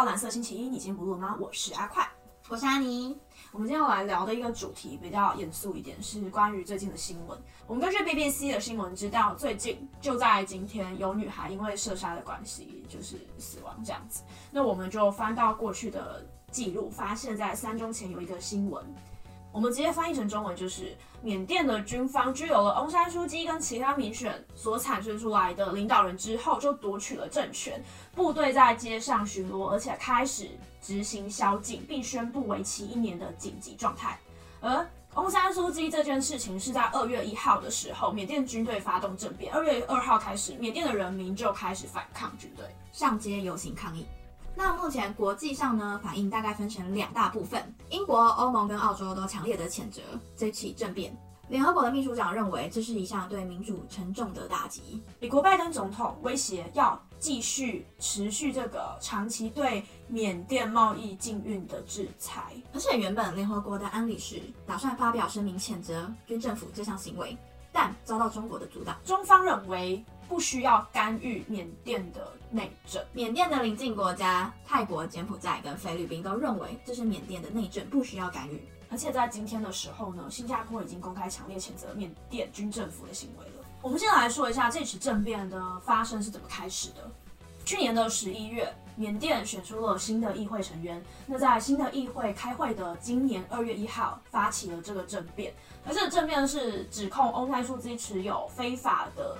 到蓝色星期一，你今天不录了吗？我是阿快，我是阿妮。我们今天要来聊的一个主题比较严肃一点，是关于最近的新闻。我们根据 BBC 的新闻知道，最近就在今天，有女孩因为射杀的关系就是死亡这样子。那我们就翻到过去的记录，发现在三周前有一个新闻。我们直接翻译成中文，就是缅甸的军方拘留了翁山书记跟其他民选所产生出来的领导人之后，就夺取了政权，部队在街上巡逻，而且开始执行宵禁，并宣布为期一年的紧急状态。而翁山书记这件事情是在二月一号的时候，缅甸军队发动政变，二月二号开始，缅甸的人民就开始反抗军队，上街游行抗议。那目前国际上呢，反应大概分成两大部分。英国、欧盟跟澳洲都强烈的谴责这起政变。联合国的秘书长认为，这是一项对民主沉重的打击。美国拜登总统威胁要继续持续这个长期对缅甸贸易禁运的制裁。而且原本联合国的安理事打算发表声明谴责军政府这项行为，但遭到中国的阻挡。中方认为。不需要干预缅甸的内政。缅甸的邻近国家泰国、柬埔寨跟菲律宾都认为这是缅甸的内政，不需要干预。而且在今天的时候呢，新加坡已经公开强烈谴责缅甸军政府的行为了。我们先来说一下这起政变的发生是怎么开始的。去年的十一月，缅甸选出了新的议会成员。那在新的议会开会的今年二月一号，发起了这个政变。而这个政变是指控翁山书记持有非法的。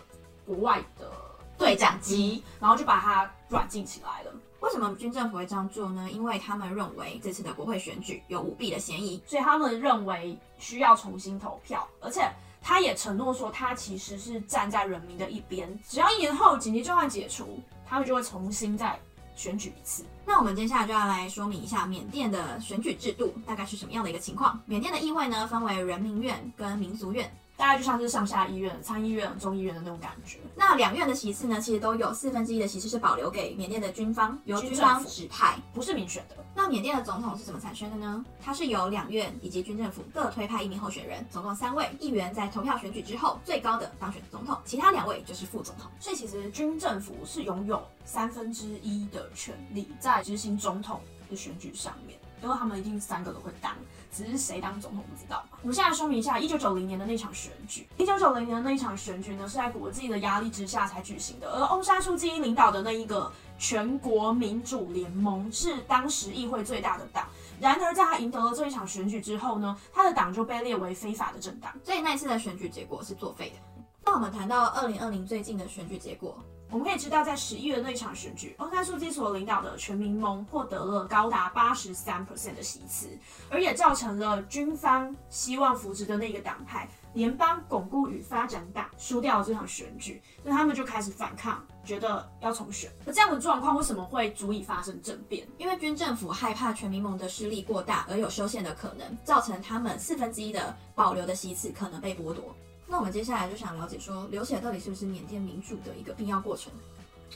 国外的对讲机，然后就把它软禁起来了。为什么军政府会这样做呢？因为他们认为这次的国会选举有舞弊的嫌疑，所以他们认为需要重新投票。而且他也承诺说，他其实是站在人民的一边。只要一年后紧急状态解除，他们就会重新再选举一次。那我们接下来就要来说明一下缅甸的选举制度大概是什么样的一个情况。缅甸的议会呢，分为人民院跟民族院。大概就像是上下议院、参议院、中议院的那种感觉。那两院的席次呢，其实都有四分之一的席次是保留给缅甸的军方，由军方指派，不是民选的。那缅甸的总统是怎么产生的呢？它是由两院以及军政府各推派一名候选人，总共三位议员在投票选举之后，最高的当选总统，其他两位就是副总统。所以其实军政府是拥有三分之一的权利在执行总统的选举上面。因为他们一定三个都会当，只是谁当总统不知道。我们现在说明一下，一九九零年的那场选举，一九九零年的那一场选举呢，是在国际的压力之下才举行的。而翁山书记领导的那一个全国民主联盟是当时议会最大的党。然而，在他赢得了这一场选举之后呢，他的党就被列为非法的政党。所以那次的选举结果是作废的。那我们谈到二零二零最近的选举结果。我们可以知道，在十一月那场选举，翁山书记所领导的全民盟获得了高达八十三 percent 的席次，而也造成了军方希望扶植的那个党派联邦巩固与发展党输掉了这场选举，那他们就开始反抗，觉得要重选。那这样的状况为什么会足以发生政变？因为军政府害怕全民盟的势力过大而有修宪的可能，造成他们四分之一的保留的席次可能被剥夺。那我们接下来就想了解说，流血到底是不是缅甸民主的一个必要过程？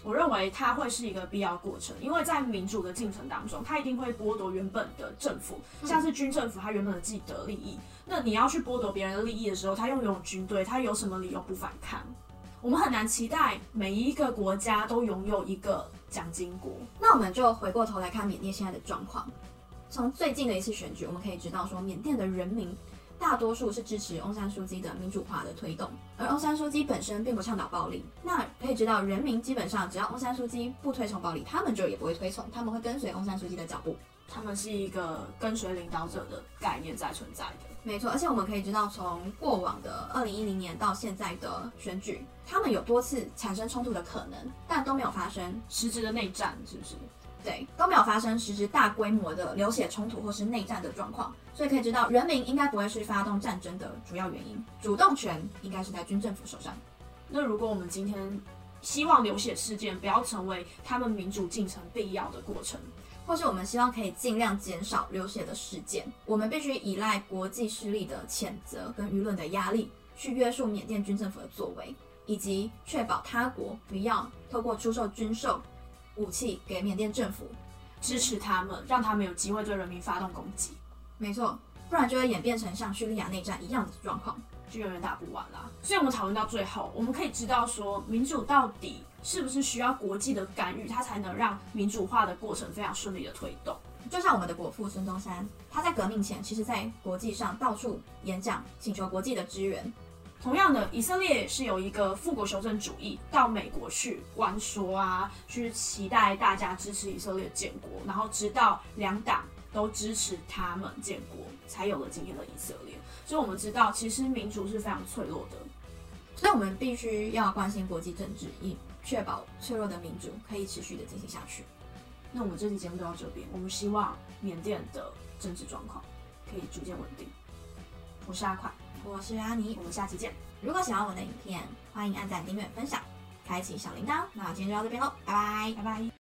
我认为它会是一个必要过程，因为在民主的进程当中，它一定会剥夺原本的政府，像是军政府它原本的既得利益。那你要去剥夺别人的利益的时候，他拥有军队，他有什么理由不反抗？我们很难期待每一个国家都拥有一个蒋经国。那我们就回过头来看缅甸现在的状况，从最近的一次选举，我们可以知道说，缅甸的人民。大多数是支持翁山书记的民主化的推动，而翁山书记本身并不倡导暴力。那可以知道，人民基本上只要翁山书记不推崇暴力，他们就也不会推崇，他们会跟随翁山书记的脚步。他们是一个跟随领导者的概念在存在的。没错，而且我们可以知道，从过往的二零一零年到现在的选举，他们有多次产生冲突的可能，但都没有发生实质的内战，是不是？对，都没有发生实质大规模的流血冲突或是内战的状况，所以可以知道，人民应该不会是发动战争的主要原因，主动权应该是在军政府手上。那如果我们今天希望流血事件不要成为他们民主进程必要的过程，或是我们希望可以尽量减少流血的事件，我们必须依赖国际势力的谴责跟舆论的压力，去约束缅甸军政府的作为，以及确保他国不要透过出售军售。武器给缅甸政府，支持他们，让他们有机会对人民发动攻击。没错，不然就会演变成像叙利亚内战一样的状况，就永远打不完啦。所以，我们讨论到最后，我们可以知道说，民主到底是不是需要国际的干预，它才能让民主化的过程非常顺利的推动？就像我们的国父孙中山，他在革命前，其实在国际上到处演讲，请求国际的支援。同样的，以色列是有一个复国修正主义，到美国去关说啊，去期待大家支持以色列建国，然后直到两党都支持他们建国，才有了今天的以色列。所以我们知道，其实民主是非常脆弱的。所以我们必须要关心国际政治，以确保脆弱的民主可以持续的进行下去。那我们这期节目就到这边，我们希望缅甸的政治状况可以逐渐稳定。我是阿快，我是阿尼，我们下期见。如果喜欢我的影片，欢迎按赞、订阅、分享，开启小铃铛。那今天就到这边喽，拜拜，拜拜。